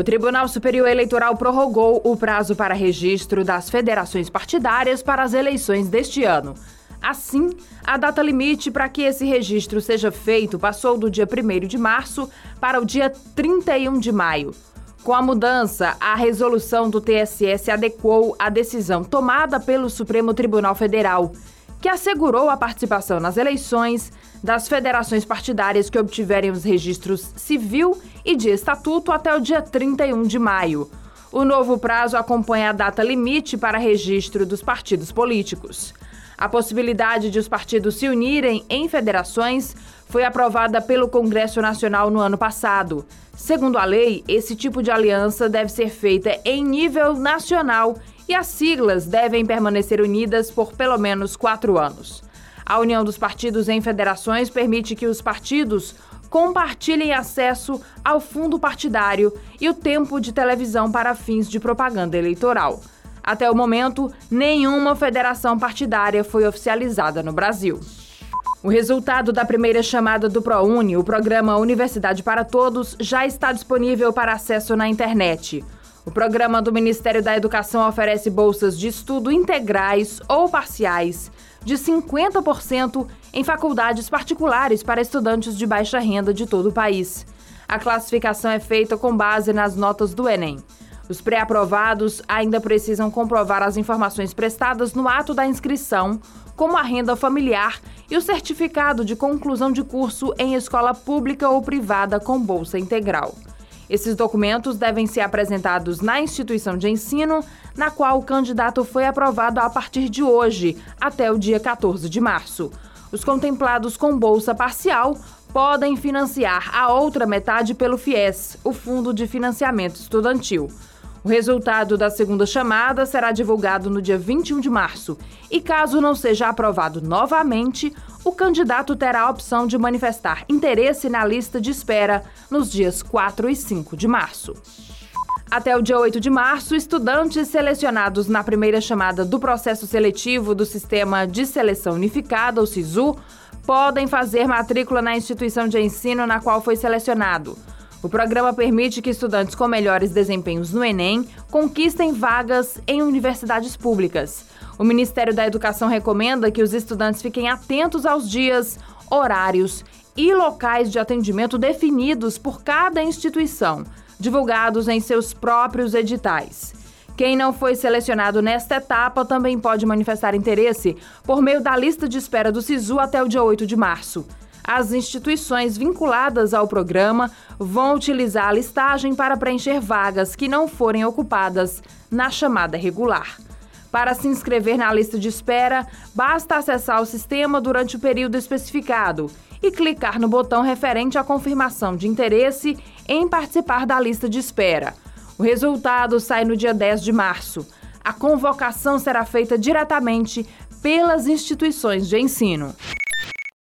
O Tribunal Superior Eleitoral prorrogou o prazo para registro das federações partidárias para as eleições deste ano. Assim, a data limite para que esse registro seja feito passou do dia 1 de março para o dia 31 de maio. Com a mudança, a resolução do TSE se adequou à decisão tomada pelo Supremo Tribunal Federal, que assegurou a participação nas eleições das federações partidárias que obtiverem os registros civil e de estatuto até o dia 31 de maio. O novo prazo acompanha a data limite para registro dos partidos políticos. A possibilidade de os partidos se unirem em federações foi aprovada pelo Congresso Nacional no ano passado. Segundo a lei, esse tipo de aliança deve ser feita em nível nacional e as siglas devem permanecer unidas por pelo menos quatro anos. A união dos partidos em federações permite que os partidos compartilhem acesso ao fundo partidário e o tempo de televisão para fins de propaganda eleitoral. Até o momento, nenhuma federação partidária foi oficializada no Brasil. O resultado da primeira chamada do ProUni, o programa Universidade para Todos, já está disponível para acesso na internet. O programa do Ministério da Educação oferece bolsas de estudo integrais ou parciais de 50% em faculdades particulares para estudantes de baixa renda de todo o país. A classificação é feita com base nas notas do Enem. Os pré-aprovados ainda precisam comprovar as informações prestadas no ato da inscrição, como a renda familiar e o certificado de conclusão de curso em escola pública ou privada com bolsa integral. Esses documentos devem ser apresentados na instituição de ensino na qual o candidato foi aprovado a partir de hoje, até o dia 14 de março. Os contemplados com bolsa parcial podem financiar a outra metade pelo FIES, o Fundo de Financiamento Estudantil. O resultado da segunda chamada será divulgado no dia 21 de março e, caso não seja aprovado novamente, o candidato terá a opção de manifestar interesse na lista de espera nos dias 4 e 5 de março. Até o dia 8 de março, estudantes selecionados na primeira chamada do processo seletivo do Sistema de Seleção Unificada, o SISU, podem fazer matrícula na instituição de ensino na qual foi selecionado. O programa permite que estudantes com melhores desempenhos no Enem conquistem vagas em universidades públicas. O Ministério da Educação recomenda que os estudantes fiquem atentos aos dias, horários e locais de atendimento definidos por cada instituição, divulgados em seus próprios editais. Quem não foi selecionado nesta etapa também pode manifestar interesse por meio da lista de espera do SISU até o dia 8 de março. As instituições vinculadas ao programa vão utilizar a listagem para preencher vagas que não forem ocupadas na chamada regular. Para se inscrever na lista de espera, basta acessar o sistema durante o período especificado e clicar no botão referente à confirmação de interesse em participar da lista de espera. O resultado sai no dia 10 de março. A convocação será feita diretamente pelas instituições de ensino.